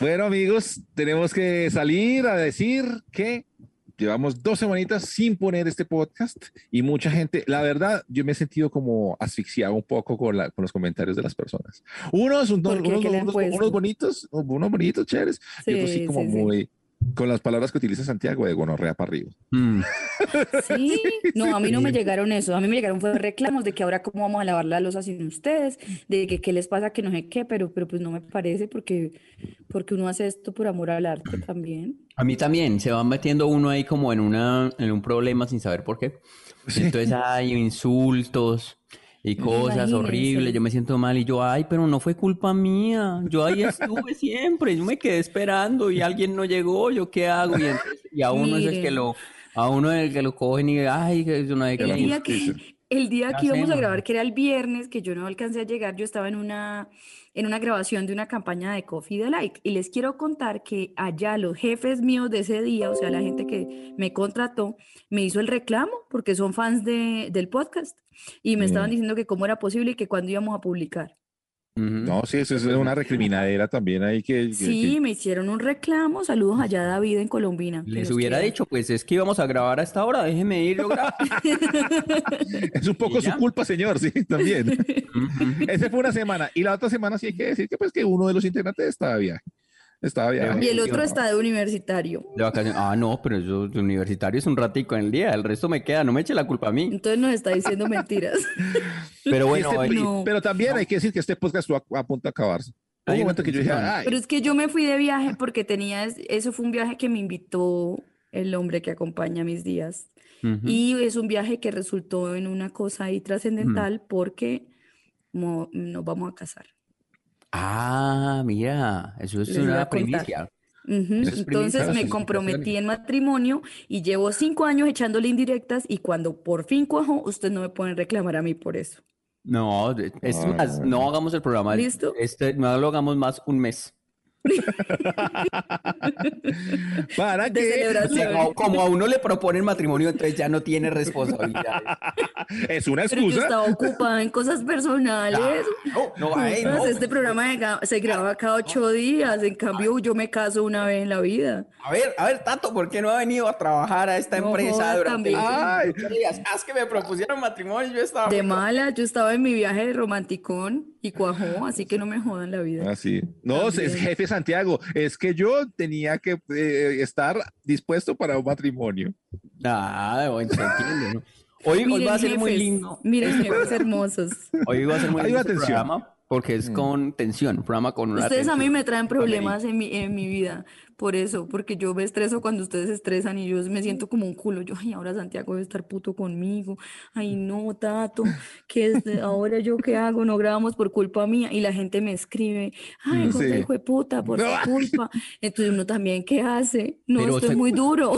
Bueno, amigos, tenemos que salir a decir que llevamos dos semanitas sin poner este podcast y mucha gente, la verdad, yo me he sentido como asfixiado un poco con, la, con los comentarios de las personas. Unos, unos, ¿Qué le han unos- unos bonitos, unos bonitos, chéveres, y otros sí Sí, como sí, sí. muy, con las palabras que utiliza Santiago de gonorrea para arriba. Mm. Sí, no, a mí no me llegaron eso, a mí me llegaron fue reclamos de que ahora cómo vamos a lavar la losa sin ustedes, de que qué les pasa que no sé qué, pero, pero pues no me parece porque, porque uno hace esto por amor al arte también. A mí también, se va metiendo uno ahí como en una, en un problema sin saber por qué. Entonces hay insultos y cosas horribles, yo me siento mal y yo, ay, pero no fue culpa mía, yo ahí estuve siempre, yo me quedé esperando y alguien no llegó, ¿yo qué hago? Y, entonces- y a uno es el que lo, a uno es el que lo cogen y, ay, que eso no hay Que El día que, el día ¿Qué que íbamos a grabar, que era el viernes, que yo no alcancé a llegar, yo estaba en una, en una grabación de una campaña de Coffee Delight. Y les quiero contar que allá los jefes míos de ese día, o sea, la gente que me contrató, me hizo el reclamo porque son fans de, del podcast. Y me estaban diciendo que cómo era posible y que cuándo íbamos a publicar. No, sí, eso es una recriminadera también ahí que, que- Sí, que- me hicieron un reclamo. Saludos allá a David en Colombina. Les hubiera dicho, pues es que íbamos a grabar a esta hora, déjeme ir, es un poco ¿Y su culpa, señor, sí, también. Ese fue una semana y la otra semana sí hay que decir que pues que uno de los integrantes estaba de viaje. Estaba. Y el otro está de universitario. De vacaciones. Ah, no, pero eso de universitario es un ratico en el día, el resto me queda, no me eche la culpa a mí. Entonces nos está diciendo mentiras. Pero bueno, este- eh, no. pero también hay que decir que este podcast estuvo a, a punto de acabarse. Hay un una momento que yo dije, tensión. ay, Pero es que yo me fui de viaje porque tenía, eso fue un viaje que me invitó el hombre que acompaña mis días. ujú. Y es un viaje que resultó en una cosa ahí trascendental porque mo- nos vamos a casar. Ah, mira, eso es una primicia. Es Entonces primicia, me comprometí en matrimonio y llevo cinco años echándole indirectas y cuando por fin cuajo, ustedes no me pueden reclamar a mí por eso. No, es más, no. no hagamos el programa. ¿Listo? Este, no lo hagamos más un mes. para De que. Como, como a uno le proponen matrimonio, entonces ya no tiene responsabilidades. es una Pero yo excusa. estaba ocupada en cosas personales. No, no, ay, no. Este programa de se graba cada ocho días, en cambio yo me caso una vez en la vida. A ver, a ver, Tato, ¿por qué no ha venido a trabajar a esta No empresa durante. Ay. ocho días? Ah, es que me propusieron matrimonio yo estaba... De mala, yo estaba en mi viaje de romanticón y cuajó, así que no me jodan la vida. Así. No, es jefe Santiago. Es que yo tenía que eh, estar dispuesto para un matrimonio. Ah, bueno, ¿no? Hoy, hoy va a ser muy lindo. Miren, jefes hermosos. Hoy va a ser muy lindo este programa porque es con tensión, programa con una Ustedes a mí me traen problemas en mi, en mi vida, por eso, porque yo me estreso cuando ustedes se estresan y yo me siento como un culo. Yo, ay, ahora Santiago debe estar puto conmigo. Ay, no, Tato, ¿qué es de- ahora yo qué hago? No grabamos por culpa mía. Y la gente me escribe, ay, Mm, sí. hijo de puta, por No. tu culpa. Entonces uno también, ¿qué hace? No, Pero estoy se- muy duro.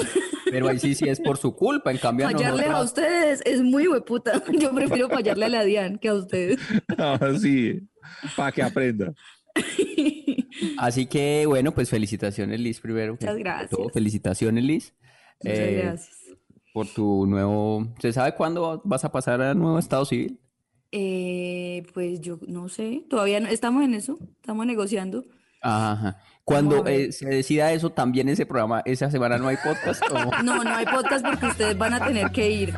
Pero ahí sí, sí es por su culpa, en cambio a Fallarles a ustedes es muy hueputa. Yo prefiero fallarle a la Dian que a ustedes. Así. Para que aprenda. Así que, bueno, pues felicitaciones, Liz, primero. Muchas gracias. todo. Felicitaciones, Liz. Muchas eh, gracias. Por tu nuevo... ¿Se sabe cuándo vas a pasar a nuevo estado civil? Eh, pues yo no sé, todavía no, estamos en eso, estamos negociando. Ajá. Cuando eh, se decida eso, también ese programa, esa semana no hay podcast. ¿o? No, no hay podcast porque ustedes van a tener que ir.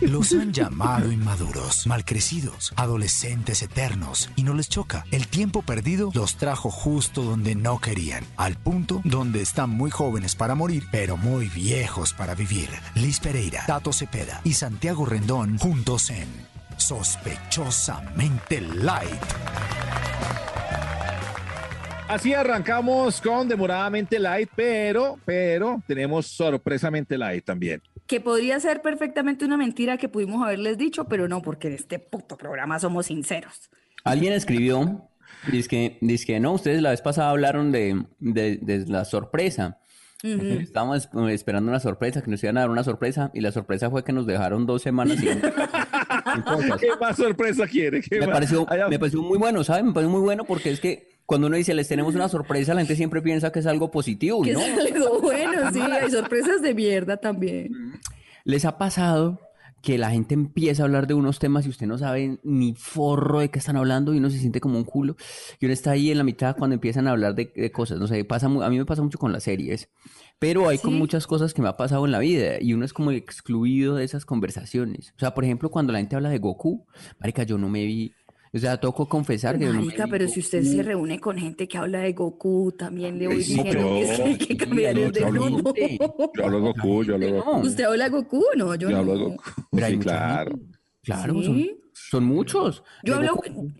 Los han llamado inmaduros, malcrecidos, adolescentes eternos y no les choca. El tiempo perdido los trajo justo donde no querían, al punto donde están muy jóvenes para morir, pero muy viejos para vivir. Liz Pereira, Tato Cepeda y Santiago Rendón juntos en Sospechosamente Light. Así arrancamos con demoradamente light, pero, pero tenemos sorpresamente light también. Que podría ser perfectamente una mentira que pudimos haberles dicho, pero no, porque en este puto programa somos sinceros. Alguien escribió Dice que, dice que no, ustedes la vez pasada hablaron de, de, de la sorpresa. Ujú. Estábamos eh, esperando una sorpresa, que nos iban a dar una sorpresa, y la sorpresa fue que nos dejaron dos semanas sin. ¿Qué más sorpresa quiere? ¿Qué Me pareció, me pareció muy bueno, ¿sabes? Me pareció muy bueno porque es que cuando uno dice les tenemos una sorpresa, la gente siempre piensa que es algo positivo, Que no. es algo bueno, sí, hay sorpresas de mierda también. ¿Les ha pasado que la gente empieza a hablar de unos temas y usted no sabe ni forro de qué están hablando y uno se siente como un culo? Y uno está ahí en la mitad cuando empiezan a hablar de, de cosas. No sé, pasa, a mí me pasa mucho con las series, pero hay con Sí. muchas cosas que me ha pasado en la vida y uno es como excluido de esas conversaciones. O sea, por ejemplo, cuando la gente habla de Goku, marica, yo no me vi... O sea, que confesar que no Marica, vi pero si usted se reúne con gente que habla de Goku, también le voy Sí, diciendo que es que hay que cambiar el de grupo. Yo hablo de Goku, yo hablo de Goku. No. ¿Usted habla de Goku? No, yo, Yo no. hablo de Goku. Pero Sí, claro. gente. Claro, ¿Sí? son, son muchos. Yo hablo, Goku.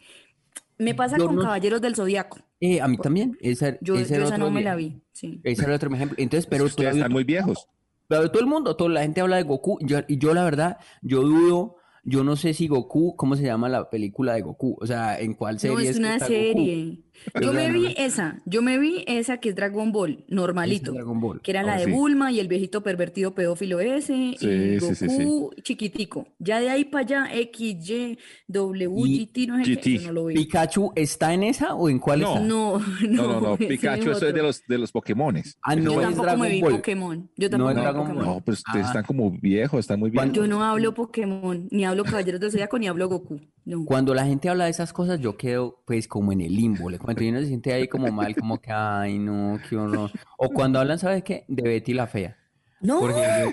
me pasa Yo con no- Caballeros del Zodiaco. Eh, a mí también. Ese, Yo, ese yo era esa otro no me la vi. Sí. Ese era otro ejemplo. Entonces, pero Ustedes todavía- están muy viejos. pero todo el mundo, toda la gente habla de Goku. Yo, y yo, la verdad, yo dudo. Yo no sé si Goku, ¿cómo se llama la película de Goku? O sea, ¿en cuál serie No, es una está Goku? Yo me no- vi esa, yo me vi esa que es Dragon Ball, normalito, Ese Dragon Ball. que era la de sí. Bulma y el viejito pervertido pedófilo ese, y Sí, sí, sí, sí. Goku chiquitico. Ya de ahí para allá, X, Y, W, Y GT, no sé qué, no lo vi. ¿Pikachu está en esa o en cuál No. está? No, No, no, no. Pikachu, eso es de los, de los Pokémones. Ah, Yo no es tampoco Dragon me vi Ball. Pokémon. Yo No tampoco es me vi Dragon Pokémon. No, pero ustedes Ah. están como viejos, están muy viejos. Yo no hablo Pokémon, ni hablo Caballeros del Zodiaco, ni hablo Goku. No. Cuando la gente habla de esas cosas, yo quedo pues como en el limbo, le cuento, y uno se siente ahí como mal, como que, ay, no, qué horror. O cuando hablan, ¿sabes qué? De Betty la Fea. No, yo-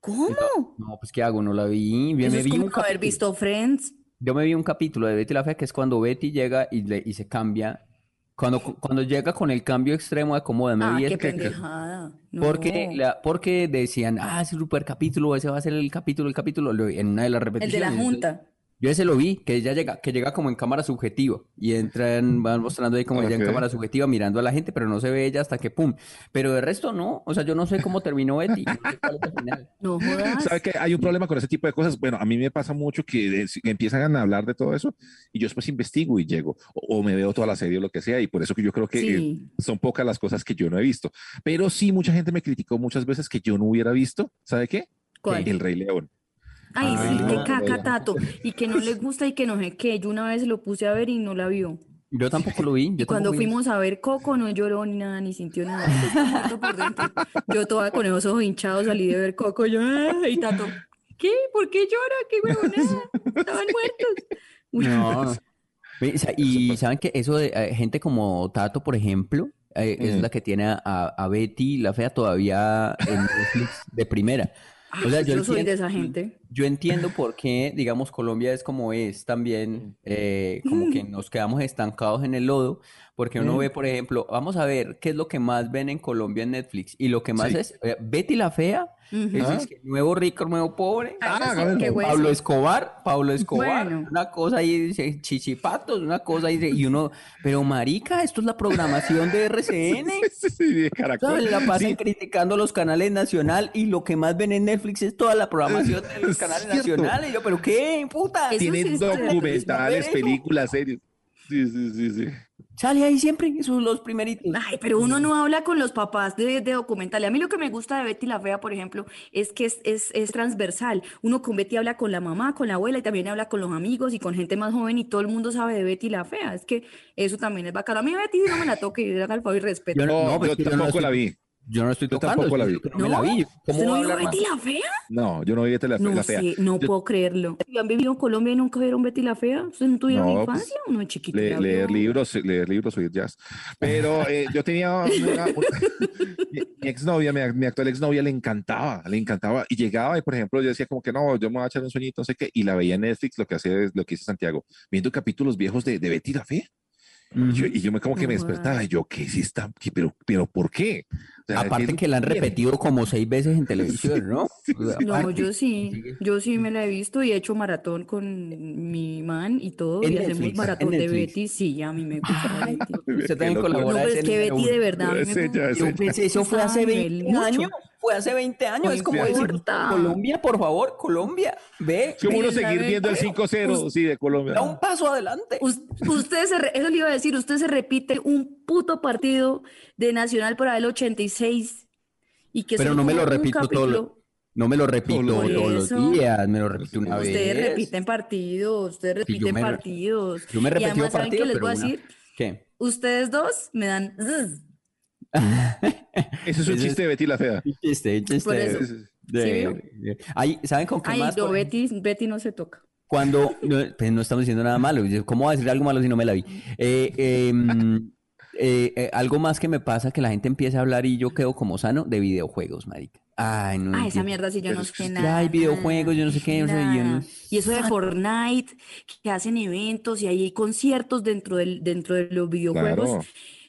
¿cómo? no, pues ¿qué hago? No la vi. Yo Eso me es vi como un haber capítulo. visto Friends. Yo me vi un capítulo de Betty la Fea que es cuando Betty llega y, le- y se cambia. Cuando, cuando llega con el cambio extremo de cómo me Ah, vi qué pendejada. No. porque, la- porque decían, ah, ese super capítulo, ese va a ser el capítulo, el capítulo, lo- en una de las El de repeticiones. la junta. Yo ese lo vi, que ella llega, que llega como en cámara subjetiva y entran, van mostrando ahí como ella en cámara subjetiva mirando a la gente, pero no se ve ella hasta que pum. Pero de resto no, o sea, yo no sé cómo terminó Betty, no sé cuál es el final. No jodas. ¿Sabe que hay un problema con ese tipo de cosas? Bueno, a mí me pasa mucho que es- empiezan a hablar de todo eso y yo después investigo y llego o, o me veo toda la serie o lo que sea y por eso que yo creo que eh, son pocas las cosas que yo no he visto. Pero sí, mucha gente me criticó muchas veces que yo no hubiera visto, ¿sabe qué? ¿Cuál? El Rey León. Ay, Ah, sí, qué no, caca, no. Tato. Y que no le gusta y que no sé qué. Yo una vez lo puse a ver y no la vio. Yo tampoco lo vi. Yo Cuando tampoco vi. fuimos a ver Coco, no lloró ni nada, ni sintió nada. Por dentro. Yo toda con esos ojos hinchados salí de ver Coco. Yo, "Ah", y Tato, ¿qué? ¿Por qué llora? ¿Qué huevonada? Estaban muertos. Uy, No, Y saben que eso de eh, gente como Tato, por ejemplo, eh, es Mm. la que tiene a, a Betty la fea todavía en Netflix de primera. O sea, yo yo soy de esa gente. Yo entiendo por qué, digamos, Colombia es como es también, eh, como que nos quedamos estancados en el lodo, porque uno Mm. ve, por ejemplo, vamos a ver qué es lo que más ven en Colombia en Netflix, y lo que más Sí. es eh, Betty la Fea, Ujú. es, es que nuevo rico, nuevo pobre, Ah, Ah. Pablo Escobar, Pablo Escobar, Bueno. una cosa ahí, dice, chichipatos, una cosa ahí, de- y uno, pero marica, esto es la programación de RCN. Sí, sí, de Caracol. La pasan Sí, criticando los canales nacional y lo que más ven en Netflix es toda la programación de los Es canales cierto. nacionales. Y yo, ¿pero qué, puta? Tienen documentales, películas, series. Sí, sí, sí, sí. Sale ahí siempre, esos son los primeritos. Ay, pero uno no habla con los papás de, de documentales. A mí lo que me gusta de Betty la Fea, por ejemplo, es que es, es, es transversal. Uno con Betty habla con la mamá, con la abuela y también habla con los amigos y con gente más joven y todo el mundo sabe de Betty la Fea. Es que eso también es bacano. A mí Betty no me la toque y haga el favor y respeto. Yo no- No, pues yo no tampoco la vi. Yo no estoy Yo tocando, tampoco la vi. no me la vi. ¿Cómo ¿Usted no vio Betty la Fea? No, yo no vi Betty la, No la fea. sé, no Yo- puedo creerlo. ¿Han vivido en Colombia y nunca vieron Betty la Fea? ¿Ustedes no tuvieron No, infancia o no chiquito? Le- leer libros, leer libros, oír jazz. Pero eh, yo tenía una, una- mi, mi exnovia, mi, mi actual exnovia le encantaba, le encantaba. Y llegaba y, por ejemplo, yo decía como que no, yo me voy a echar un sueñito, no sé qué. Y la veía en Netflix, lo que hace lo que dice Santiago, viendo capítulos viejos de, de Betty la Fea. Y yo, y yo me como que me despertaba y yo, ¿qué es esta? ¿Qué- pero, pero ¿por qué? O sea, Aparte que la han repetido como seis veces en televisión, ¿no? O sea, No, aparte. yo sí, yo sí me la he visto y he hecho maratón con mi man y todo, y hacemos Netflix, maratón en de. Betty, sí, a mí me gusta Betty. Usted también locura. No, colabora pero es que Betty de verdad a mí me Ese ya, gusta. ese Yo pensé, eso fue hace Estaba a 20 nivel años. Fue hace 20 años. Es como importa. decir, Colombia, por favor, Colombia, ve, Es como uno seguir viendo el 5-0, sí, de Colombia. da un paso adelante. Us- Usted se, re- eso le iba a decir, usted se repite un puto partido de Nacional por ahí el 86 y que Pero no me lo un repito todo lo- No me lo repito todos los eso. días, me lo repito una vez. Ustedes repiten partidos, ustedes Sí, yo repiten partidos. Yo me he Y repetido además, ¿saben qué partidos, les pero voy a decir? ¿Qué? Ustedes dos me dan... Ese es un chiste de Betty la Fea. Un chiste, un chiste. Por eso. De- ¿saben con qué Ay, más? no? Betty, Betty no se toca. Cuando, no, pues no estamos diciendo nada malo. ¿Cómo voy a decir algo malo si no me la vi? Eh, em, eh, eh, algo más que me pasa que la gente empieza a hablar y yo quedo como sano de videojuegos, marica. Ay, no Ah, esa mierda sí yo no sé nada. hay videojuegos, yo no sé qué, sé, yo no- nada. Y eso de Fortnite, que hacen eventos y hay conciertos dentro del, dentro de los videojuegos. Claro.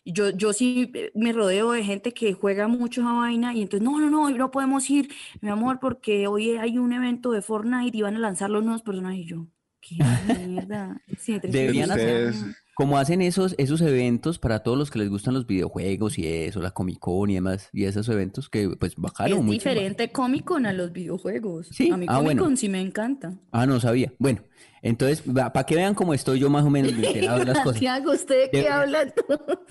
Yo, yo sí eh, me rodeo de gente que juega mucho esa vaina y entonces, no, no, no, hoy no podemos ir, mi amor, porque hoy hay un evento de Fortnite y van a lanzar los nuevos personajes. Y yo, qué mierda. Sí, Deberían hacer- Como hacen esos, esos eventos para todos los que les gustan los videojuegos y eso, la Comic Con y demás, y esos eventos que, pues, bacano, Es diferente Comic Con a los videojuegos. Sí, A mí ah, Comic bueno. Con sí me encanta. Ah, no sabía. Bueno, entonces, para que vean cómo estoy yo más o menos de las cosas. Santiago, ¿usted qué habla?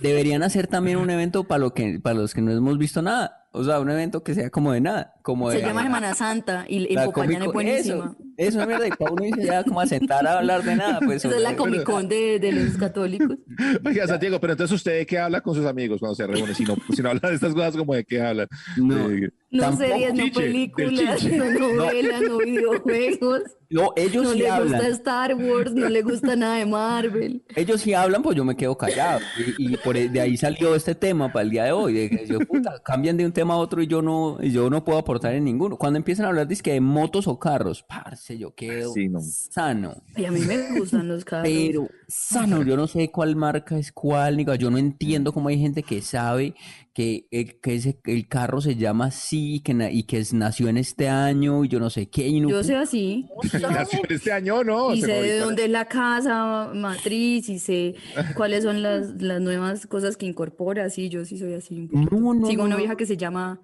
Deberían hacer también un evento para, lo que, para los que no hemos visto nada. O sea, un evento que sea como de nada. Como Se de, llama Semana Santa y en la Popayán es buenísima. Eso, eso es verdad. Y para uno irse ya como a sentar a hablar de nada. Pues, Esa es la. Comic Con de, de los católicos. Oiga, Santiago, pero entonces usted de qué habla con sus amigos cuando se reúne, si no, si no habla de estas cosas, como de qué hablan. No. No Tampoco series, no chiche, películas, no novelas, no videojuegos. No, ellos No sí le hablan. gusta Star Wars, no le gusta nada de Marvel. Ellos sí hablan, pues yo me quedo callado. Y, y por e- de ahí salió este tema para el día de hoy. De que yo, puta, cambian de un tema a otro y yo no, y yo no puedo aportar en ninguno. Cuando empiezan a hablar dizque de motos o carros, parce, yo quedo Sí, no. sano. Y a mí me gustan los carros. Pero sano, yo no sé cuál marca es cuál, ni cuál. yo no entiendo cómo hay gente que sabe que, eh, que ese- el carro se llama así y que, na- y que es- nació en este año y yo no sé qué. Y no, Yo sé así. Nació en este año, ¿no? Y sé de dónde es la casa matriz y sé cuáles son las, las nuevas cosas que incorpora. Sí, yo sí soy así. un. No, no, Sigo no, una no. vieja que se llama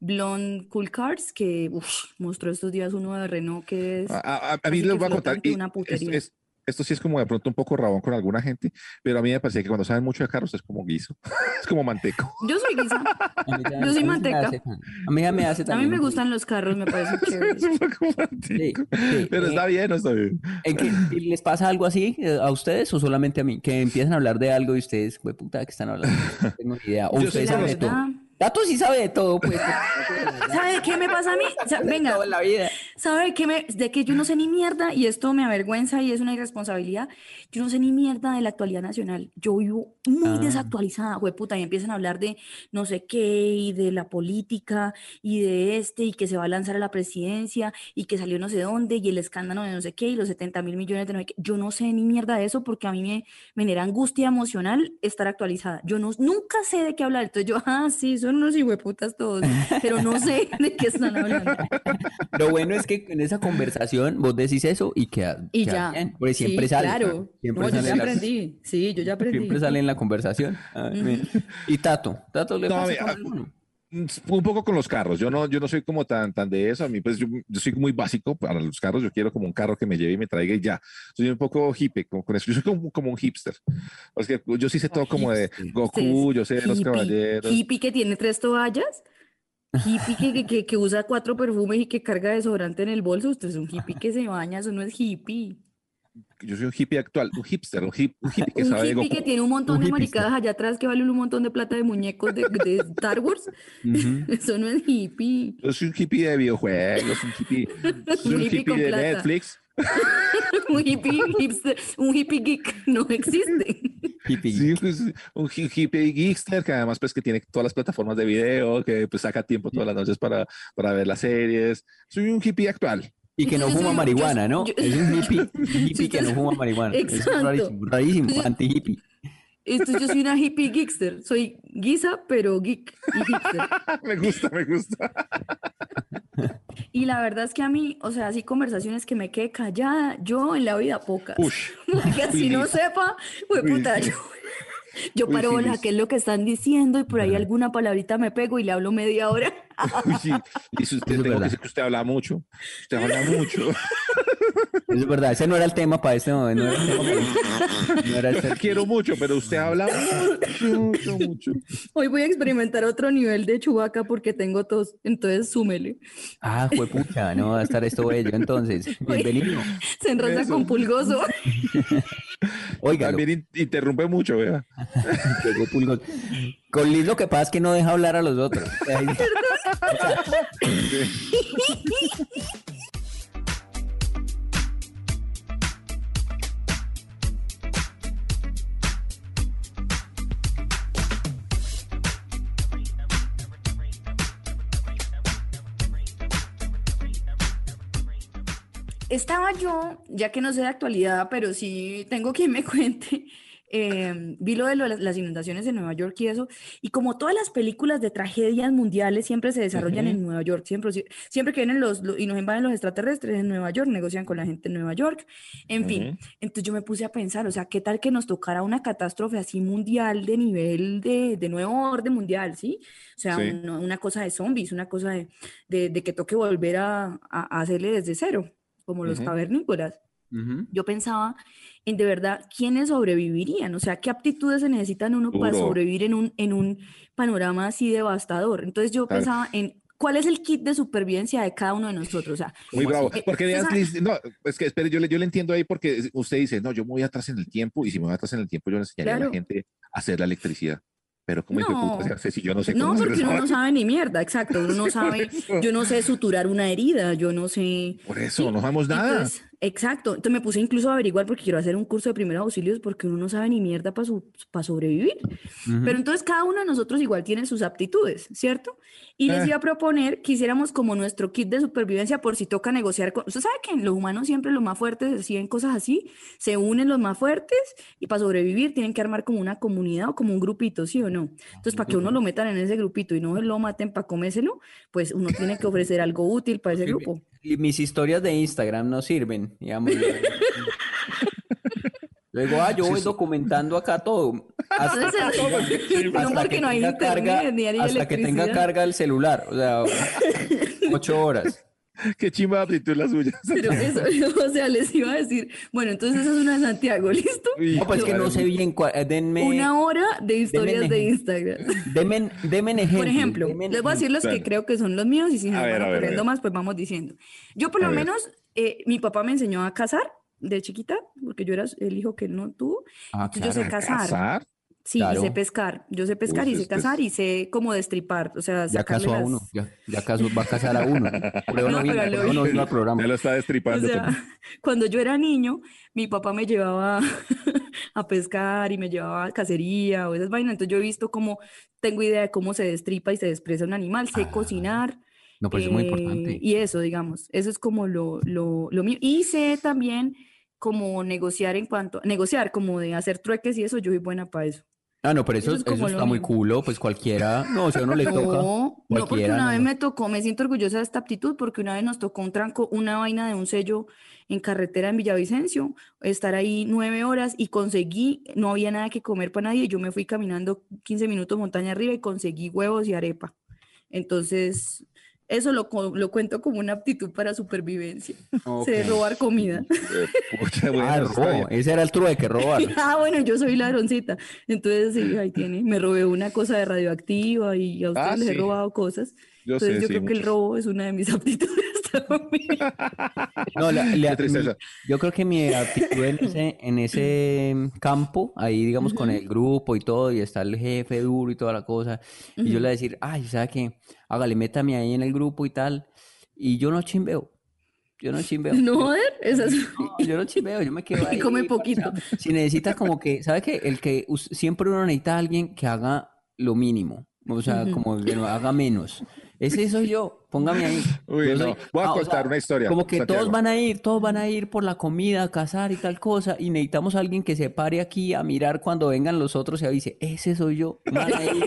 Blonde Cool Cars, que uf, mostró estos días uno de Renault que es A, a- a mí casi les que voy a contar. flotante, y una es- putería. es- esto sí es como de pronto un poco rabón con alguna gente, pero a mí me parece que cuando saben mucho de carros es como guiso, es como manteco. Yo soy también- Yo soy sí manteca. A mí ya me hace A mí también me gustan los carros, me parecen Es chéveres. un poco manteco. sí, Pero eh, está bien, no está bien. ¿En qué- ¿Les pasa algo así eh, a ustedes o solamente a mí? Que empiezan a hablar de algo y ustedes, güey, puta, ¿de qué están hablando? No tengo ni idea. O Yo ustedes sí La Tato sí sabe de todo, pues. ¿Sabe qué me pasa a mí? O sea, De venga, todo en la vida. ¿sabe qué me, de que yo no sé ni mierda y esto me avergüenza y es una irresponsabilidad? Yo no sé ni mierda de la actualidad nacional. Yo vivo muy Ah. desactualizada, puta, y empiezan a hablar de no sé qué y de la política y de este y que se va a lanzar a la presidencia y que salió no sé dónde y el escándalo de no sé qué y los 70 mil millones de no sé qué. Yo no sé ni mierda de eso porque a mí me, me genera angustia emocional estar actualizada. Yo no, nunca sé de qué hablar. Entonces yo, ah, sí, son unos hijueputas todos, pero no sé de qué están hablando. Lo bueno es que en esa conversación vos decís eso y queda, Y queda ya. bien, porque siempre sí, sale. claro. Siempre No, yo sale ya la- aprendí. Sí, yo ya aprendí. Siempre sale en la conversación. Y Tato, Tato le No, pasa a mí- con a- alguno? Un poco con los carros. Yo no, yo no soy como tan, tan de eso. A mí, pues, yo, yo soy muy básico para los carros. Yo quiero como un carro que me lleve y me traiga y ya. Soy un poco hippie con, con eso. Yo soy como, como un hipster. Es que yo sí sé todo como de. Goku, yo sé de los Hippie, caballeros. Hippie que tiene tres toallas. Hippie que, que, que, que usa cuatro perfumes y que carga desodorante en el bolso. Usted es un hippie que se baña, eso no es hippie. Yo soy un hippie actual, un hipster, un, hip- un hippie que Un sabe hippie que tiene un montón Un de maricadas allá atrás que vale un montón de plata de muñecos de, de Star Wars. Ujú. Eso no es hippie. Yo soy un hippie de videojuegos, un hippie, soy un hippie hippie de plata. Netflix. Un hippie hipster, un hippie geek no existe. Hippie. Sí, pues, un hi- hippie geekster que además pues que tiene todas las plataformas de video, que pues saca tiempo todas las noches para, para ver las series. Soy un hippie actual. Y que no fuma marihuana, yo- ¿no? yo- Es un hippie, un hippie que no fuma marihuana. Eso Exacto. Es rarísimo, rarísimo, anti-hippie. Entonces yo soy una hippie geekster. Soy guisa, pero geek y me gusta, me gusta. Y la verdad es que a mí, o sea, así conversaciones que me quede callada, yo en la vida pocas. Porque así no sepa, pues puta, yo, yo paro Liz. qué es lo que están diciendo y por ahí alguna palabrita me pego y le hablo media hora. Uy, sí. Dice usted, es tengo que verdad. decir que usted habla mucho. Usted habla mucho. Es verdad, ese no era el tema para este momento. No era el tema para- no era el Te quiero mucho, pero usted habla mucho, mucho, mucho. Hoy voy a experimentar otro nivel de chubaca porque tengo tos, entonces súmele. Ah, fue pucha, no va a estar esto bello entonces. Bienvenido. Se Eso. con pulgoso. Oiga, También in- interrumpe mucho, vea. Llegó Pulgos. Con Liz lo que pasa es que no deja hablar a los otros. Estaba yo, ya que no sé de actualidad, pero sí tengo quien me cuente, eh, vi lo de lo de las- inundaciones en Nueva York y eso, y como todas las películas de tragedias mundiales siempre se desarrollan en Nueva York, siempre, siempre que vienen los, lo- y nos invaden los extraterrestres en Nueva York, negocian con la gente en Nueva York, en fin, entonces yo me puse a pensar, o sea, ¿qué tal que nos tocara una catástrofe así mundial de nivel de, de nuevo orden mundial, ¿sí? O sea, Sí. una, una cosa de zombies, una cosa de, de, de que toque volver a, a- a hacerle desde cero, como los Ujú. cavernícolas. Ujú. Yo pensaba en de verdad quiénes sobrevivirían, o sea, qué aptitudes se necesitan uno para Duro. sobrevivir en un, en un panorama así devastador. Entonces yo Claro. pensaba en cuál es el kit de supervivencia de cada uno de nosotros. O sea, Muy ¿Cómo bravo. Porque no, es que espere, yo le, yo le entiendo ahí porque usted dice, no, yo me voy atrás en el tiempo y si me voy atrás en el tiempo yo le enseñaría a Claro. la gente a hacer la electricidad. Pero ¿cómo puta No. hace si yo no sé No, cómo porque uno no sabe ni mierda, exacto. Uno no sabe, yo no sé suturar una herida, yo no sé. Por eso, Sí, no sabemos nada. Entonces, exacto. Entonces me puse incluso a averiguar porque quiero hacer un curso de primeros auxilios porque uno no sabe ni mierda para sobrevivir. Pero entonces cada uno de nosotros igual tiene sus aptitudes, ¿cierto? Y les Eh. iba a proponer que hiciéramos como nuestro kit de supervivencia por si toca negociar con... Usted sabe que en los humanos siempre los más fuertes, ven cosas así, se unen los más fuertes y para sobrevivir tienen que armar como una comunidad o como un grupito, ¿sí o no? Entonces, para que uno lo metan en ese grupito y no lo maten para comérselo, pues uno tiene que ofrecer algo útil para ese grupo. Y mis historias de Instagram no sirven, digamos. Luego, ah, yo voy documentando acá todo. Hasta, no hasta que no hay tenga internet carga, ni hasta que tenga carga el celular. O sea, ocho horas. Qué chimba de aptitud la suya. Pero eso, o sea, les iba a decir, bueno, entonces esa es una de Santiago, ¿listo? No, pues que no sé bien. cua- eh, Denme, Una hora de historias de Instagram. denme, denme ejemplos. Por ejemplo, denme les voy a decir los que creo que son los míos y si A ver, van ocurriendo más, pues vamos diciendo. Yo por A lo ver. menos, eh, mi papá me enseñó a cazar de chiquita, porque yo era el hijo que él no tuvo. Ah, Entonces yo sé cazar. ¿Casar? Sí, y Claro. sé pescar. Yo sé pescar Uy, y sé cazar es- y sé cómo destripar, o sea, Ya casó a uno. Ya, ya casó, va a casar a uno. Prueba No, no vino, pero lo prueba no vi. vino al programa. Ya lo está O destripando. sea, también. cuando yo era niño, mi papá me llevaba a pescar y me llevaba a cacería o esas vainas. Entonces yo he visto cómo, tengo idea de cómo se destripa y se despresa un animal, sé Ah, cocinar. No, pero eso es muy eh, importante. Y eso, digamos, eso es como lo, lo, lo mío. Y sé también como negociar en cuanto, negociar, como de hacer trueques y eso, yo soy buena para eso. Ah, no, pero eso, eso es eso como lo está muy culo, pues cualquiera. No, si a uno le toca. No, no, porque una no, vez no. me tocó, me siento orgullosa de esta aptitud, porque una vez nos tocó un tranco, una vaina de un sello en carretera en Villavicencio, estar ahí nueve horas y conseguí, no había nada que comer para nadie, yo me fui caminando 15 minutos montaña arriba y conseguí huevos y arepa. Entonces, eso lo, lo cuento como una aptitud para supervivencia, sé Ok. robar comida. Eh, pucha, bueno, Ah, robo. Ese era el trueque, robar. Ah, bueno, yo soy ladroncita. Entonces, sí, ahí tiene. Me robé una cosa de radioactiva y a ustedes Ah, les he robado cosas. Yo Entonces, sé, yo sí, creo que el robo es una de mis aptitudes también. No, la- la- mi- yo creo que mi actitud en ese, en ese campo, ahí digamos con el grupo y todo, y está el jefe duro y toda la cosa, y yo le voy a decir, ay, ¿sabe qué? Hágale, métame ahí en el grupo y tal, y yo no chimbeo, yo no chimbeo. No, joder, esa es... no, yo no chimbeo, yo me quedo ahí. Come poquito. parchado. Si necesitas como que, ¿sabe qué? El que siempre uno necesita a alguien que haga lo mínimo, o sea, como que no haga menos. Ese soy yo, póngame ahí. Uy, Yo no. soy- Voy a Ah, o contar sea, una historia, Como que Santiago. todos van a ir, todos van a ir por la comida, a cazar y tal cosa, y necesitamos a alguien que se pare aquí a mirar cuando vengan los otros y avise, ese soy yo. Van a ir,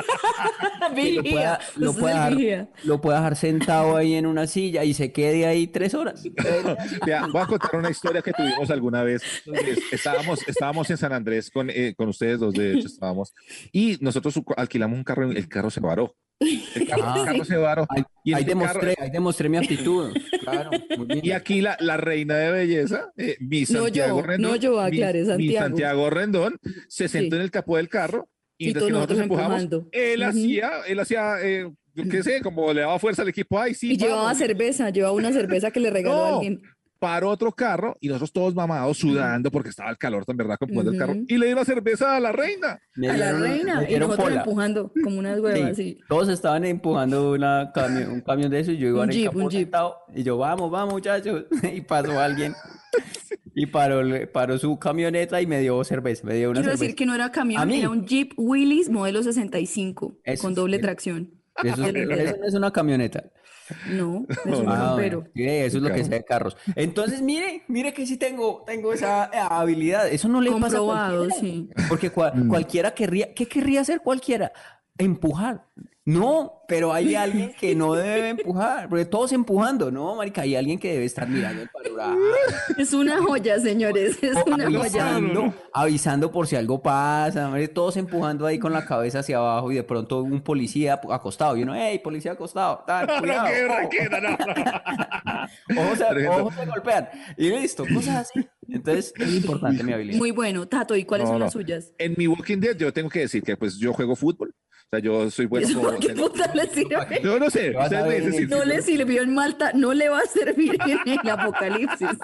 que lo pueda, lo pueda dejar, vigía. lo pueda dejar sentado ahí en una silla y se quede ahí tres horas. Vea, voy a contar una historia que tuvimos alguna vez. Entonces, estábamos, estábamos en San Andrés con, eh, con ustedes dos, de hecho, estábamos. Y nosotros alquilamos un carro y el carro se varó. El carro, se varó. Ahí, ahí este demostré, carro- ahí demostré mi actitud. Claro, muy bien. Y aquí la, la reina de belleza, eh, mi No Santiago yo, Rendón, no yo, mi- aclare, mi, Santiago. Santiago Rendón, se sentó Sí. en el capó del carro y Y mientras que todos nosotros nosotros empujamos, empujando. él Ujú. hacía, él hacía, eh, yo qué sé, como le daba fuerza al equipo, ay, sí, Y llevaba vamos. cerveza, llevaba una cerveza que le regaló a No, alguien. Paró otro carro y nosotros todos mamados, sudando porque estaba el calor tan verdad empujando el carro y le iba cerveza a la reina. Me A la dieron- reina. Y nosotros pola. empujando como unas huevas, Sí, sí. todos estaban empujando una cami- un camión de eso y yo iba Un en el jeep, capó un jeep. y yo, vamos, vamos muchachos, y pasó alguien y paró, paró su camioneta y me dio cerveza, me dio una Quiero cerveza. decir que no era A camión, era un Jeep Willys modelo 65 Eso con sí. doble tracción. Eso, eso no es una camioneta. No, es un Ah, rompero. bueno, sí, eso es lo que sé de carros. Entonces, mire, mire que sí tengo, tengo esa eh, habilidad. Eso no le pasa a Comprobado, cualquiera. sí. Porque Mm. cualquiera querría, ¿qué querría hacer cualquiera? Empujar. No, pero hay alguien que no debe empujar, porque todos empujando, ¿no, marica? Hay alguien que debe estar mirando el panorama, Es una joya, señores, es una joya. avisando, avisando por si algo pasa, marica, todos empujando ahí con la cabeza hacia abajo y de pronto un policía acostado y uno, hey, policía acostado, tal, No, cuidado, ojo". raquera, no, no. Ojos se, ojos se golpean. Y listo, cosas así. Entonces, es importante mi habilidad. Muy bueno. Tato, ¿y cuáles No, son no. las suyas? En mi Walking Dead yo tengo que decir que pues yo juego fútbol. O sea, yo soy bueno ¿Eso como... por qué puta le sirve? Yo no sé. Ustedes No le sirvió en Malta, no le va a servir en el apocalipsis.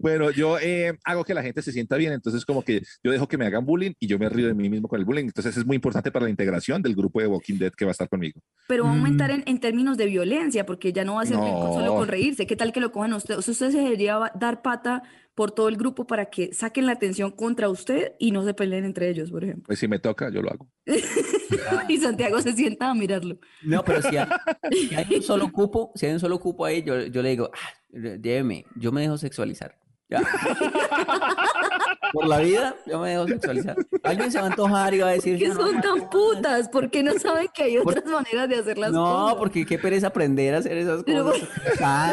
Bueno, yo eh, hago que la gente se sienta bien, entonces como que yo dejo que me hagan bullying y yo me río de mí mismo con el bullying. Entonces es muy importante para la integración del grupo de Walking Dead que va a estar conmigo. Pero va a aumentar en, en términos de violencia, porque ya no va a ser con- solo No. con reírse. ¿Qué tal que lo cojan a usted? O sea, usted se debería dar pata por todo el grupo para que saquen la atención contra usted y no se peleen entre ellos, por ejemplo. Pues si me toca, yo lo hago. Y Santiago se sienta a mirarlo. No, pero si hay, si hay un solo cupo, si hay un solo cupo ahí, yo, yo le digo, ah, lléveme, yo me dejo sexualizar. Ya. Por la vida, yo me dejo sexualizar. Alguien se va a antojar y va a decir, Que "Ya no, son tan marica". putas, porque no saben que hay otras maneras de hacer las No, cosas. porque qué pereza aprender a hacer esas Pero- cosas,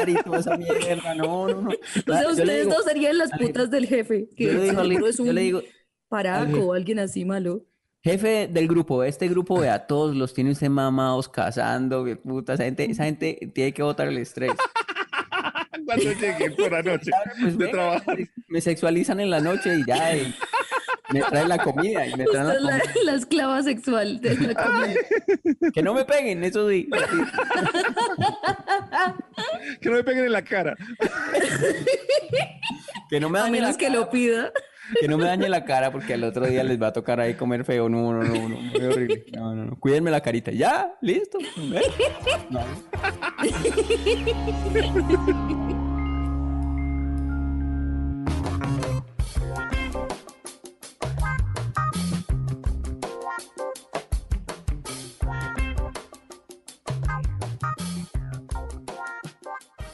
y toda esa mierda. No, no, no. O sea, ustedes digo- dos serían las putas del jefe, que yo le digo al- seguro es yo un le digo- paraco o alguien así malo. Jefe del grupo, este grupo, vea, todos los tiene usted mamados, cazando, puta, esa gente, esa gente tiene que botar el estrés. Cuando llegué por la noche Pues de venga, me sexualizan en la noche y ya, y me traen la comida y me traen la esclava sexual de la comida. Que no me peguen, eso sí. Que no me peguen en la cara. Que no me A dañe la menos que cara, lo pida. que no me dañe la cara porque al otro día les va a tocar ahí comer feo. No, no, no, no, muy horrible. No, no, no. Cuídenme la carita. Ya, listo. ¿Ve? No.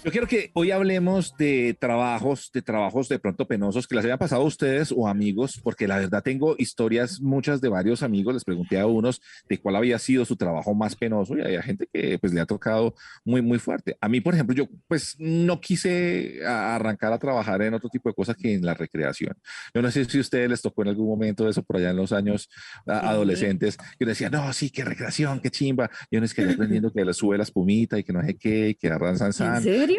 Yo quiero que hoy hablemos de trabajos, de trabajos de pronto penosos que les hayan pasado a ustedes o amigos, porque la verdad tengo historias muchas de varios amigos. Les pregunté a unos de cuál había sido su trabajo más penoso y hay gente que pues le ha tocado muy, muy fuerte. A mí, por ejemplo, yo pues no quise arrancar a trabajar en otro tipo de cosas que en la recreación. Yo no sé si a ustedes les tocó en algún momento eso por allá en los años adolescentes. Yo decía, no, sí, qué recreación, qué chimba. Yo no es que aprendiendo que le sube la espumita y que no sé qué, y que arranzan ¿En serio?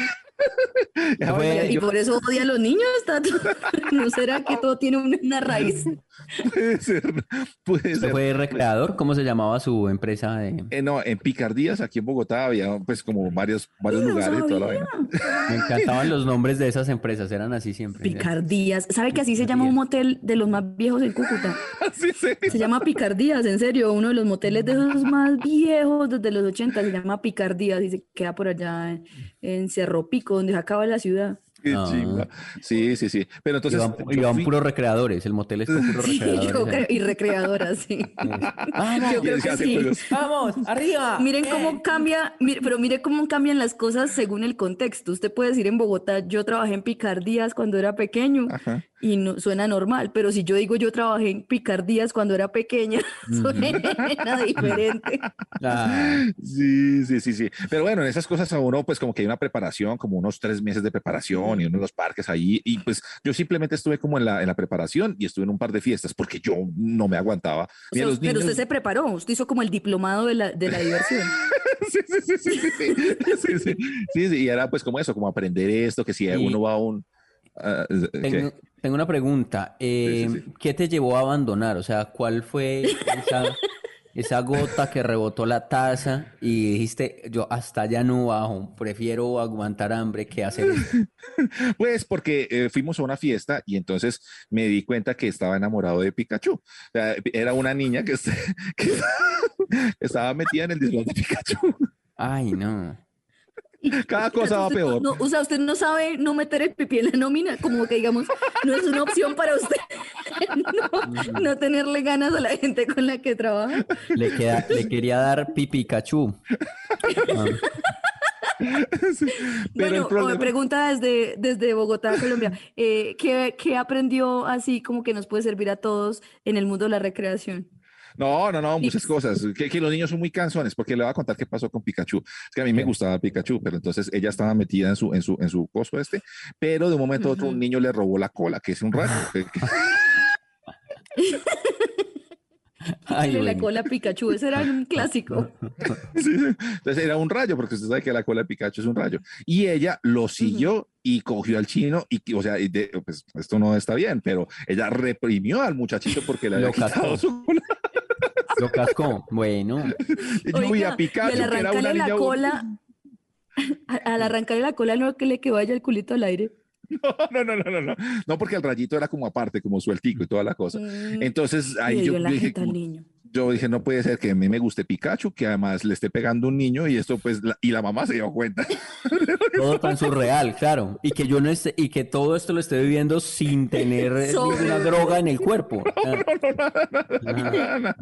fue- Y yo- por eso odia a los niños, Tato. ¿No será que todo tiene una, raíz? Puede ser, puede ¿Usted ser. fue recreador? ¿Cómo se llamaba su empresa de...? Eh, no, en Picardías, aquí en Bogotá, había pues como varios, varios lugares toda la sabía. vaina. Me encantaban los nombres de esas empresas, eran así siempre. Picardías. ¿Sabe que así se llama un motel de los más viejos en Cúcuta? Así se Se llama Picardías, en serio. Uno de los moteles de esos más viejos desde los 80 se llama Picardías y se queda por allá en, en Cerro Pico, donde se acaba la ciudad. Qué Ah. chimba. Sí, sí, sí. Pero entonces. Iban fui- puros recreadores, el motel es con puros Sí, yo recreadores. creo- y recreadoras, sí. Vamos, Yo creo Y que sí. vamos, arriba. Miren cómo cambia, mire- pero mire cómo cambian las cosas según el contexto. Usted puede decir en Bogotá, yo trabajé en picardías cuando era pequeño Ajá. y no suena normal, pero si yo digo yo trabajé en picardías cuando era pequeña, suena diferente. Ah, Sí, sí, sí, sí. Pero bueno, en esas cosas a uno, pues como que hay una preparación, como unos tres meses de preparación y uno de los parques ahí. Y pues yo simplemente estuve como en la, en la preparación y estuve en un par de fiestas porque yo no me aguantaba. O sea, los niños... Pero usted se preparó, usted hizo como el diplomado de la, de la diversión. sí, sí, sí, sí, sí, sí, sí, Y era pues como eso, como aprender esto, que si y... uno va a un... Uh, tengo, tengo, una pregunta. Eh, sí, sí, eh, sí. ¿Qué te llevó a abandonar? O sea, ¿cuál fue esa, esa gota que rebotó la taza y dijiste, yo hasta allá no bajo, prefiero aguantar hambre que hacer esto"? Pues porque eh, fuimos a una fiesta y entonces me di cuenta que estaba enamorado de Pikachu. O sea, era una niña que, que estaba metida en el disfraz de Pikachu. Ay, no. Cada cosa va peor. no- o sea, usted no sabe no meter el pipí en la nómina, como que digamos, no es una opción para usted no, no tenerle ganas a la gente con la que trabaja. Le, queda, le quería dar pipicachú. Ah, Pero bueno, problema- pregunta desde, desde Bogotá, Colombia. eh, ¿qué, qué aprendió así como que nos puede servir a todos en el mundo de la recreación? No, no, no, muchas cosas. Que, que los niños son muy cansones, porque le voy a contar qué pasó con Pikachu. Es que a mí me gustaba Pikachu, pero entonces ella estaba metida en su, en su, en su coso este, pero de un momento a otro un niño le robó la cola, que es un rayo. que- que- Ay, la cola Pikachu, ese era un clásico. Sí, sí. Entonces era un rayo, porque usted sabe que la cola de Pikachu es un rayo. Y ella lo siguió y cogió al chino, y, o sea, y de- pues esto no está bien, pero ella reprimió al muchachito porque le había Lo quitado su cola. Lo cascó. Bueno, vi a Oiga, Pikachu, y al que era una arrancarle la niña cola, al arrancarle la cola no que le que vaya el culito al aire. No, no, no, no, no. No, porque el rayito era como aparte, como sueltico y toda la cosa. Mm, Entonces ahí yo dije, niño. Yo dije, no puede ser que a mí me guste Pikachu, que además le esté pegando un niño y esto pues, la- y la mamá se dio cuenta. todo tan surreal, claro. Y que yo no esté, y que todo esto lo esté viviendo sin tener eh, ninguna droga en el cuerpo. Nada, nada,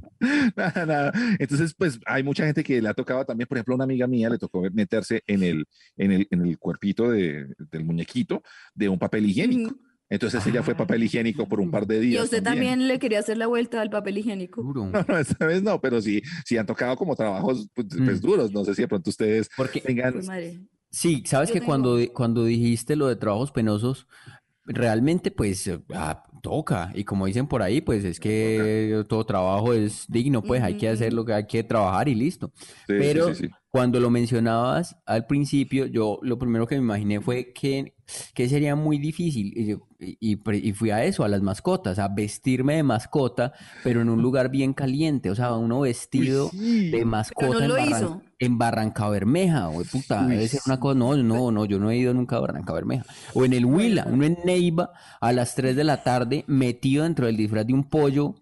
nada, nada. Entonces, pues hay mucha gente que le ha tocado también, por ejemplo, a una amiga mía le tocó meterse en el, en el, en el cuerpito de- del muñequito de un papel higiénico. Entonces ella fue papel higiénico por un par de días. Y a usted también le quería hacer la vuelta al papel higiénico. duro. No, no, esta vez no, pero sí, sí han tocado como trabajos pues, pues, Mm. duros. No sé si de pronto ustedes Porque tengan. Pues, madre. Sí, sabes Yo que tengo- cuando, cuando dijiste lo de trabajos penosos, realmente pues ah, toca. Y como dicen por ahí, pues es que todo trabajo es digno, pues hay que hacer lo que hay que trabajar y listo. Sí, Pero sí, sí. cuando lo mencionabas al principio, yo lo primero que me imaginé fue que, que sería muy difícil. Y, yo- y- fui a eso, a las mascotas, a vestirme de mascota, pero en un lugar bien caliente. O sea, uno vestido de mascota no en, lo hizo. En Barranca Bermeja, güey, puta, Uy, debe ser una cosa, no, no, no, yo no he ido nunca a Barranca Bermeja. O en el Huila, uno en Neiva, a las 3 de la tarde, metido dentro del disfraz de un pollo.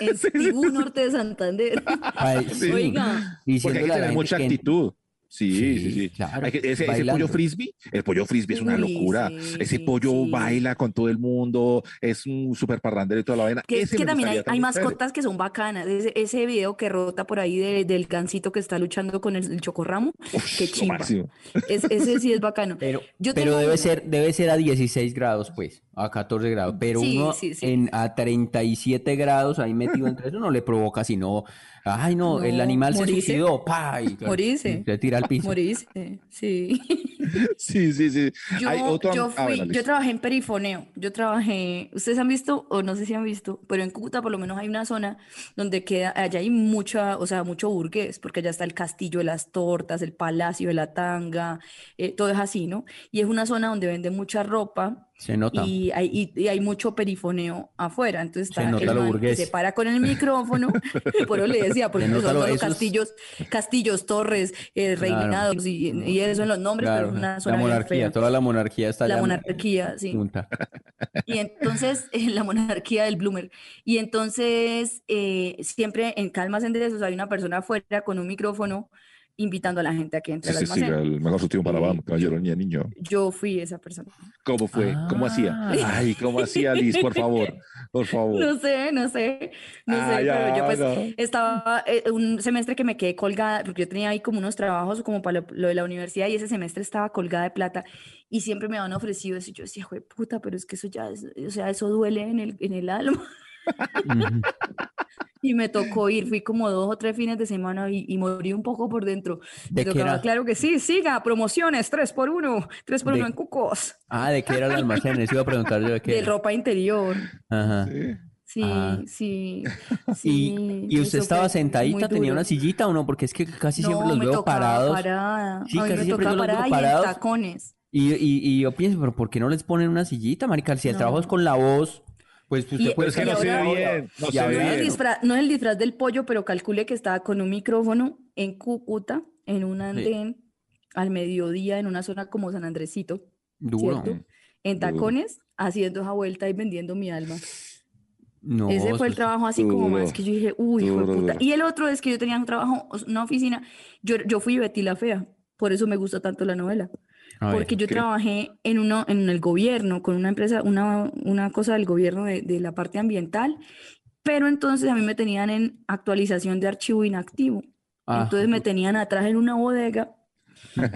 En Tibú Norte de Santander. ay, sí, Oiga. Porque hay que a la tener gente mucha que- actitud. Sí, sí, Sí, sí. claro, Hay que- ese, pollo frisbee, el pollo frisbee es una locura. sí, ese pollo sí. baila con todo el mundo, es un súper parrandero y toda la vaina. Que, Ese que también hay, hay mascotas que son bacanas. Ese, ese video que rota por ahí de- del gancito que está luchando con el, el chocorramo, qué chimba. máximo. Es- ese sí es bacano. Pero, Yo pero tengo debe ser, debe ser a 16 grados, pues, a 14 grados. Pero Sí, uno sí, sí. En, a 37 grados ahí metido entre eso no le provoca sino, ay no, el animal se suicidó, pa, y Morirse. se tira al piso. Morirse, sí. Sí, sí, sí. Yo, Hay otro- yo ah, bueno, yo trabajé en perifoneo. Yo trabajé, ustedes han visto, o no sé si han visto, pero en Cúcuta por lo menos hay una zona donde queda, allá hay mucha, o sea, mucho burgués, porque allá está el castillo de las tortas, el palacio de la tanga, eh, todo es así, ¿no? Y es una zona donde venden mucha ropa Se nota. y hay, y, y hay mucho perifoneo afuera. Entonces Se está nota el lo man que se para con el micrófono, por eso le decía, porque Se son castillos, castillos, torres, eh, Claro. reinados y, y eso en los nombres, pero Claro, es una la zona bien monarquía, toda la monarquía está La monarquía, sí. punta. Y entonces, en la monarquía del Bloomer. Y entonces, eh, siempre en calmas en esos hay una persona afuera con un micrófono invitando a la gente a que entre Sí, al sí, sí, almacén. el mejor surtido para Sí. Bam, caballero, niña, niño. Yo fui esa persona. ¿Cómo fue? ¿Cómo hacía? Ay, ¿cómo hacía, Liz? Por favor, por favor. No sé, no sé, no Ah, sé, ya, pero yo pues no. estaba eh, un semestre que me quedé colgada, porque yo tenía ahí como unos trabajos como para lo, lo de la universidad y ese semestre estaba colgada de plata y siempre me habían ofrecido eso y yo decía, "Jue puta, pero es que eso ya, es- o sea, eso duele en el, en el alma. Y me tocó ir, fui como dos o tres fines de semana y, y morí un poco por dentro. Me ¿De qué tocaba, era? claro que sí, siga, promociones, tres por uno, tres por De- uno en cucos, Ah, ¿de qué era el almacén? Iba a preguntar yo de qué de era. ropa interior. Ajá. Sí. Sí, Ah. sí, ¿Y, sí, y usted estaba sentadita, tenía una sillita o no? Porque es que casi siempre los me veo parados. parada. Sí, a mí casi me siempre yo los veo parados. en tacones. Y, y, y yo pienso, pero ¿por qué no les ponen una sillita, marica? Si el No. trabajo es con la voz, pues usted Y- puede Pero es que no se ve bien, no se ve No es, el bien. disfraz, no es el disfraz del pollo, pero calcule que estaba con un micrófono en Cúcuta, en un andén, al mediodía, en una zona como San Andresito, Duro. ¿cierto? En Duro. tacones, haciendo esa vuelta y vendiendo mi alma. No, Ese fue el trabajo así como más que yo dije, uy, hijo de puta. Y el otro es que yo tenía un trabajo, una oficina, yo, yo fui Betty la Fea, por eso me gusta tanto la novela. A ver, Porque yo ok. trabajé en uno, en el gobierno, con una empresa, una, una cosa del gobierno de, de la parte ambiental, pero entonces a mí me tenían en actualización de archivo inactivo. Ah, Entonces me tenían atrás en una bodega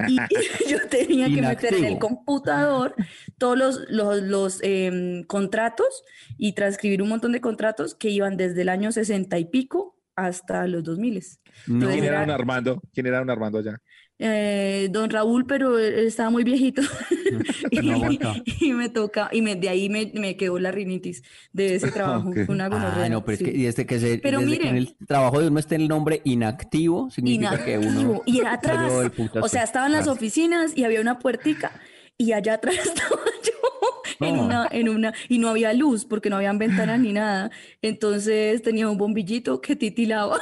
y yo tenía que meter en el computador todos los, los, los, em, contratos y transcribir un montón de contratos que iban desde el año 60 y pico hasta los 2000. no, ¿Quién era- un Armando? ¿Quién era un Armando allá? Eh, don Raúl, pero él, estaba muy viejito y, No aguantaba. y me toca, y me, de ahí me, me quedó la rinitis de ese trabajo. Ok. Fue una Ah, no, pero es sí. que desde que, se, Pero desde que en el trabajo de uno esté el nombre inactivo, significa que uno Inactivo. Y era atrás. O sea, estaban las oficinas y había una puertica y allá atrás estaba yo en una, en una, y no había luz porque no habían ventanas ni nada. Entonces tenía un bombillito que titilaba.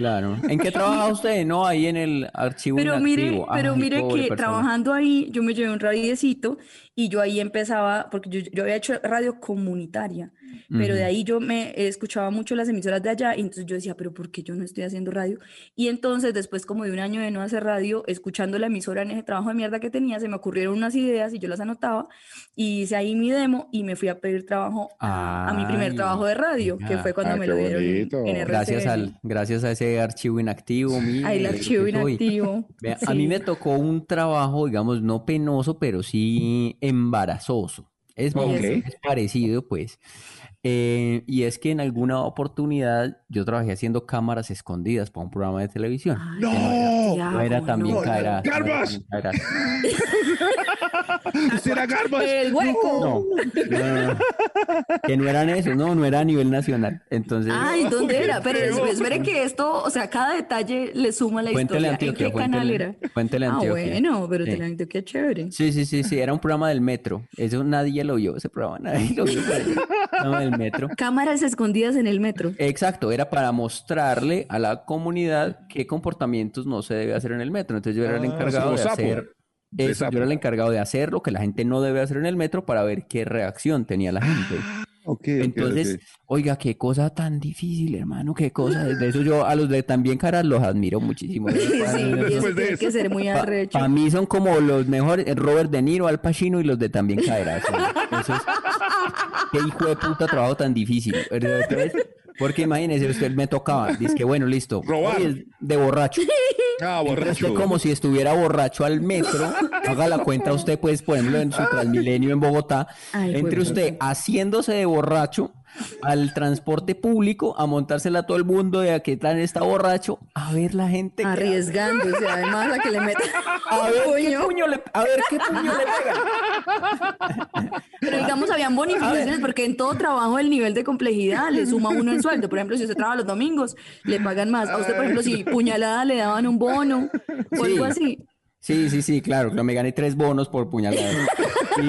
Claro. ¿En qué trabaja usted? No, ahí en el archivo Pero mire, inactivo. pero Ay, mire que persona. trabajando ahí, yo me llevé un radiecito y yo ahí empezaba, porque yo, yo había hecho radio comunitaria, pero de ahí yo me escuchaba mucho las emisoras de allá y entonces yo decía, pero ¿por qué yo no estoy haciendo radio? Y entonces después como de un año de no hacer radio, escuchando la emisora en ese trabajo de mierda que tenía, se me ocurrieron unas ideas y yo las anotaba y hice ahí mi demo y me fui a pedir trabajo a, a mi primer trabajo de radio, que fue cuando Ah, me lo dieron en- bonito. en, Gracias, al, gracias a ese archivo inactivo. mire, el archivo inactivo. Vea, A mí me tocó un trabajo, digamos, no penoso, pero sí embarazoso. Es, muy- es parecido, pues. Eh, y es que en alguna oportunidad yo trabajé haciendo cámaras escondidas para un programa de televisión. Ay, ¡No! Era también no. era ¡Garbas! también caerás. ¿Usted era Garbas? El hueco. No, no, no, que no eran esos, no, no era a nivel nacional. Entonces, Ay, ¿dónde era? Pero espere que esto, o sea, cada detalle le suma a la historia. Antioquia, ¿En qué canal era? Fuente de Ah, Antioquia. bueno, pero Sí. Teleantioquia chévere. Sí, sí, sí, sí, era un programa del metro. Eso nadie lo vio, ese programa nadie lo vio. pero metro. Cámaras escondidas en el metro. Exacto, era para mostrarle a la comunidad qué comportamientos no se debe hacer en el metro. Entonces yo era el Ah, encargado de sapo, hacer eso, yo era el encargado de hacer lo que la gente no debe hacer en el metro para ver qué reacción tenía la gente. Entonces, oiga, qué cosa tan difícil, hermano, qué cosa. De eso yo a los de también caras los admiro muchísimo. Sí, Después de tiene que ser muy arrecho. Para mí son como los mejores, eh, Robert De Niro, Al Pacino y los de También Caerás. son- esos- qué hijo de puta trabajo tan difícil. Entonces, porque imagínese, usted me tocaba, dice que bueno, listo. Robar. hoy es de borracho. Ah, Entonces, borracho. usted como si estuviera borracho al metro, haga la cuenta usted, pues, por ejemplo, en su Transmilenio en Bogotá, Ay, entre usted haciéndose de borracho al transporte público, a montársela a todo el mundo de a qué tal está borracho, a ver la gente. que- Arriesgándose, además, a que le metan A ver, qué puño. puño le, a ver qué puño le pega. Pero digamos, habían bonificaciones porque en todo trabajo el nivel de complejidad le suma uno el sueldo. Por ejemplo, si usted trabaja los domingos, le pagan más. A usted, por ejemplo, si puñalada le daban un bono o algo Sí. así. Sí, sí, sí, claro, que me gané tres bonos por puñalada. Sí.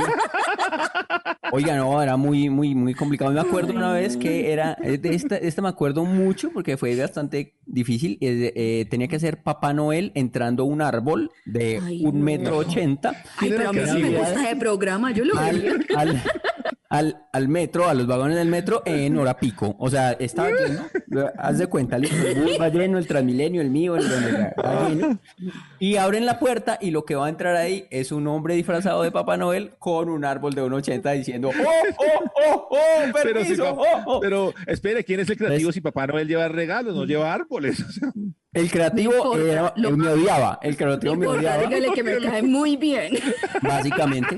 Oiga, no, era muy, muy, muy complicado. Me acuerdo una vez que era, eh, de esta, esta me acuerdo mucho porque fue bastante difícil. eh, eh, tenía que ser Papá Noel entrando a un árbol de Ay, un no. metro ochenta. Ay, pero a mí sí me gusta ese programa, yo lo al, al- al, al metro, a los vagones del metro en hora pico. O sea, estaba lleno, haz de cuenta, el bus va lleno, el Transmilenio, el mío, el donde va- va lleno. Y abren la puerta y lo que va a entrar ahí es un hombre disfrazado de Papá Noel con un árbol de 1,80 diciendo ¡Oh, oh, oh, oh! Pero, si oh, oh". pero espere, ¿quién es el creativo Entonces- si Papá Noel lleva regalos, no lleva árboles? O sea, El creativo No importa, era- lo- me odiaba, el creativo me No importa, odiaba. dígale que me cae muy bien. básicamente.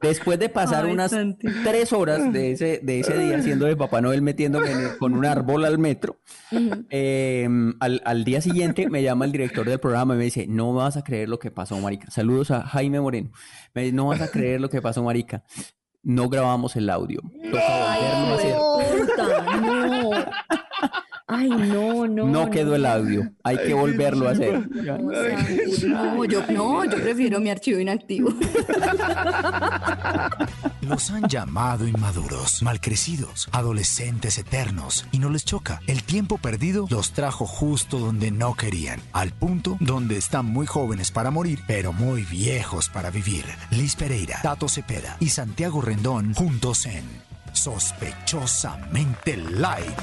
Después de pasar Ay, unas Santi. tres horas de ese, de ese día siendo de Papá Noel metiéndome el- con un árbol al metro, eh, al, al día siguiente me llama el director del programa y me dice, no vas a creer lo que pasó, Marica. Saludos a Jaime Moreno. Me dice, no vas a creer lo que pasó, Marica. No grabamos el audio. Toca hacer. Puta, no. Ay, no, no. No quedó el audio. Hay que volverlo a hacer. No, yo, no, yo prefiero mi archivo inactivo. Los han llamado inmaduros, malcrecidos, adolescentes eternos, y no les choca. El tiempo perdido los trajo justo donde no querían, al punto donde están muy jóvenes para morir, pero muy viejos para vivir. Liz Pereira, Tato Cepeda y Santiago Rendón juntos en Sospechosamente Light.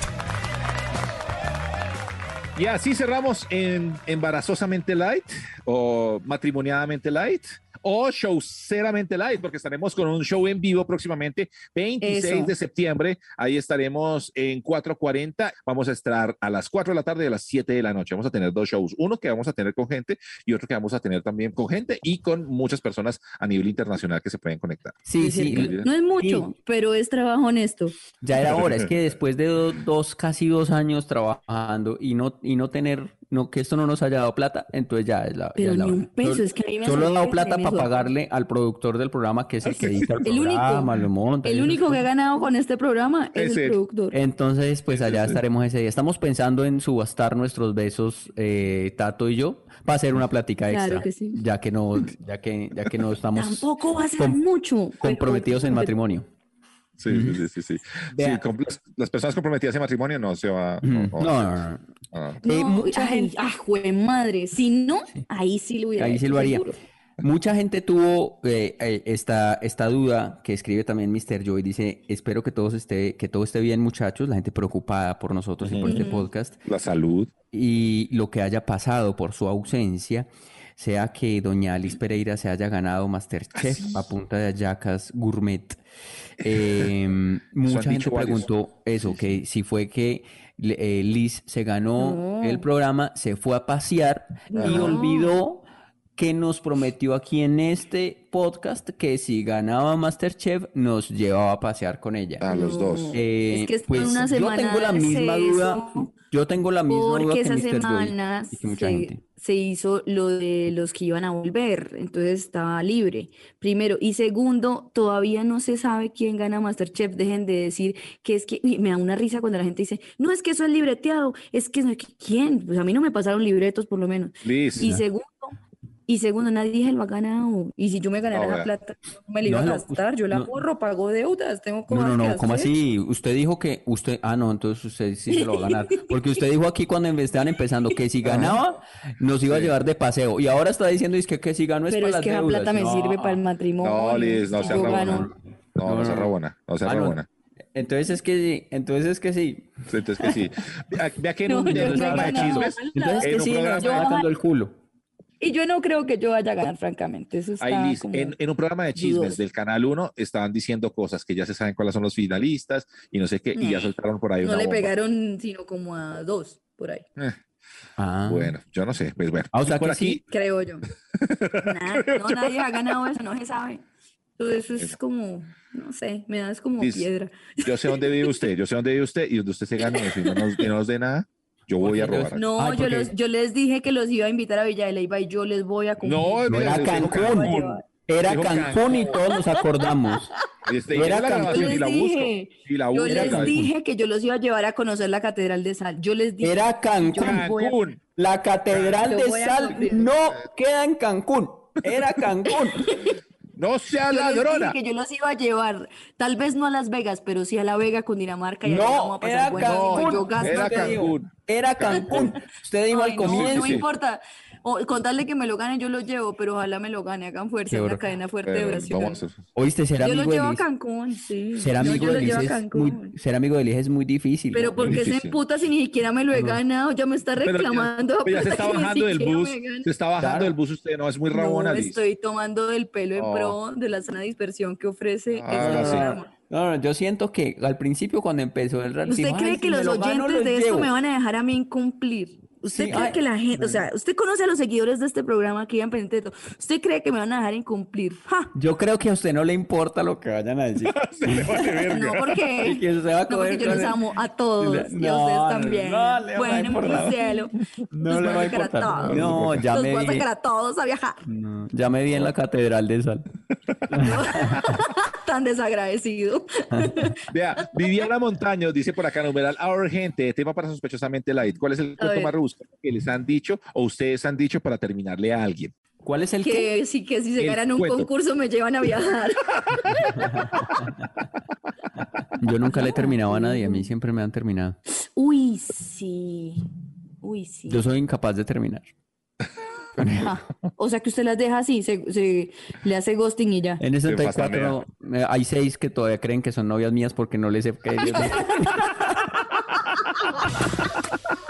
Y así cerramos en Embarazosamente Light o Matrimoniadamente Light o Showceramente Light, porque estaremos con un show en vivo próximamente, 26 Eso. de septiembre. Ahí estaremos en 4.40. Vamos a estar a las 4 de la tarde y a las 7 de la noche. Vamos a tener dos shows, uno que vamos a tener con gente y otro que vamos a tener también con gente y con muchas personas a nivel internacional que se pueden conectar. Sí, sí. No es mucho, pero es trabajo honesto. Ya era hora, es que después de do- dos, casi dos años trabajando y no, y no tener, no, que esto no nos haya dado plata, entonces ya es la, ya Pero es la ni un peso, Solo- es que a mí me Solo he dado plata para pagarle al productor del programa, que es el que edita el El único. programa, lo monta. y El único que ha ganado con este programa es el productor. Entonces, pues allá estaremos ese día. Estamos pensando en subastar nuestros besos, eh, Tato y yo, para hacer una plática Claro extra, que sí. ya que no, ya que, ya que no estamos Tampoco va a ser com- mucho. pero- comprometidos en matrimonio. Sí, sí, sí, sí. sí. Las, personas comprometidas en matrimonio no se va. No, no- no, no. Ah. Eh, No, mucha ay, gente- ah, jue madre. Si no, ahí sí lo hubiera Ahí sí lo haría. seguro. Mucha gente tuvo eh, eh, esta, esta duda que escribe también Mr. Joy. Dice, espero que, todos esté, que todo esté bien, muchachos. La gente preocupada por nosotros y por este podcast. La salud. Y lo que haya pasado por su ausencia, sea que doña Alice Pereira se haya ganado Masterchef a punta de hallacas gourmet. Eh, mucha gente preguntó eso, que si fue que eh, Liz se ganó No. el programa, se fue a pasear y olvidó que nos prometió aquí en este podcast que si ganaba Masterchef nos llevaba a pasear con ella. A los dos. Eh, Es que pues una yo semana tengo la misma duda, yo tengo la misma duda Porque que esa Mr. Joy semana y que mucha se, gente. se hizo lo de los que iban a volver, entonces estaba libre, primero. Y segundo, todavía no se sabe quién gana Masterchef. Dejen de decir que es que, me da una risa cuando la gente dice, no es que eso es libreteado, es que no es que, ¿quién? Pues a mí no me pasaron libretos por lo menos. Liz. Y segundo, y segundo, nadie lo ha ganado. Y si yo me ganara No, esa vea. plata, no me la iba No, a no, gastar, yo la no. ahorro, pago deudas, tengo No, cosas no, que no, ¿cómo hacer. así? Usted dijo que usted, ah, no, entonces usted sí se lo va a ganar. Porque usted dijo aquí cuando estaban empezando que si ganaba, nos iba a llevar de paseo. Y ahora está diciendo es que, que si ganó es Pero para es las que esa deudas. plata me No. sirve para el matrimonio. No, Liz, no sea rabona. gano- No, no, No, sea no. rabona. No sea Ah, no. rabona. Entonces es que sí, entonces es que sí. Entonces que sí. Vea, que en No, un, no programa de chismes, Entonces En que un sí, nos el culo. Y yo no creo que yo vaya a ganar, francamente. Eso está Ay, Liz, como... en, en un programa de chismes dudoso. del Canal 1 estaban diciendo cosas que ya se saben cuáles son los finalistas y no sé qué, y ya Mm. soltaron por ahí No una le bomba. pegaron sino como a dos, por ahí, Eh, Ah. Bueno, yo no sé, pues bueno. Ah, o sea por que aquí, sí. creo yo. Nah, no, nadie ha ganado eso, no se sabe. Todo eso es como, no sé, me das como Liz, piedra. yo sé dónde vive usted, yo sé dónde vive usted y donde usted se gane eso y no nos, y no nos dé nada, yo voy a robar. No, Ay, yo, porque- los, yo les dije que los iba a invitar a Villa de Leyva y yo les voy a cumplir. No, No era Cancún. Era Cancún y todos nos acordamos. Este, Era ¿quiere la Cancún. grabación Yo y la les busco. dije, Y la Yo busco. Les dije que yo los iba a llevar a conocer la Catedral de Sal. Yo les dije. Era Cancún. a- Cancún. La Catedral de Sal no queda en Cancún. Era Cancún. No sea Yo les ladrona. dije que yo los iba a llevar, tal vez no a Las Vegas, pero sí a La Vega, Cundinamarca y allá No, vamos a pasar era. Cancún. Yo gasto Era. Cancún. Era Cancún. Usted dijo Ay, al no, comienzo. no importa. O contarle que me lo gane, yo lo llevo, pero ojalá me lo gane. Hagan fuerza, Qué una bro- cadena fuerte de hacer- Oíste, ser Yo lo amigo de llevo a. Cancún, sí. Ser Yo- amigo yo de a Liz es muy, ser amigo de Liz es muy difícil. Pero ¿no? ¿por qué se emputa si ni siquiera me lo he ganado? Ya me está Pero ya- reclamando. pero ya se está bajando del bus. Se está bajando Claro. del bus usted, no, es muy rabona, No, Liz. estoy tomando del pelo en Oh. pro de la sana dispersión que ofrece Ah, este sí. programa. No, no, yo siento que al principio cuando empezó el reality, ¿Usted cree que los oyentes de esto me van a dejar a mí incumplir? ¿Usted Sí, cree ay, que la gente, o sea, usted conoce a los seguidores de este programa que iban pendientes de todo? ¿Usted cree que me van a dejar incumplir? ¡Ja! Yo creo que a usted no le importa lo que vayan a decir. Se le. No, porque, que se va a no, porque yo los amo a todos y a ustedes también. no le bueno, mi importar. cielo. No los le voy va a sacar a importar. todos. No, ya los me voy a sacar a todos a viajar. No, ya me vi en la catedral de sal. Tan desagradecido. Vea, Viviana Montaño dice por acá, numeral, ahora gente, tema para sospechosamente light. ¿Cuál es el cuento más rebuscado que les han dicho o ustedes han dicho para terminarle a alguien? ¿Cuál es el qué? que sí, que si se ganan un cuento. concurso me llevan a viajar. Yo nunca le he terminado a nadie, a mí siempre me han terminado. Uy, sí. Uy, sí. Yo soy incapaz de terminar. Ah, o sea que usted las deja así, se, se- le hace ghosting y ya. En el 64 eh, hay seis que todavía creen que son novias mías porque no les he caído.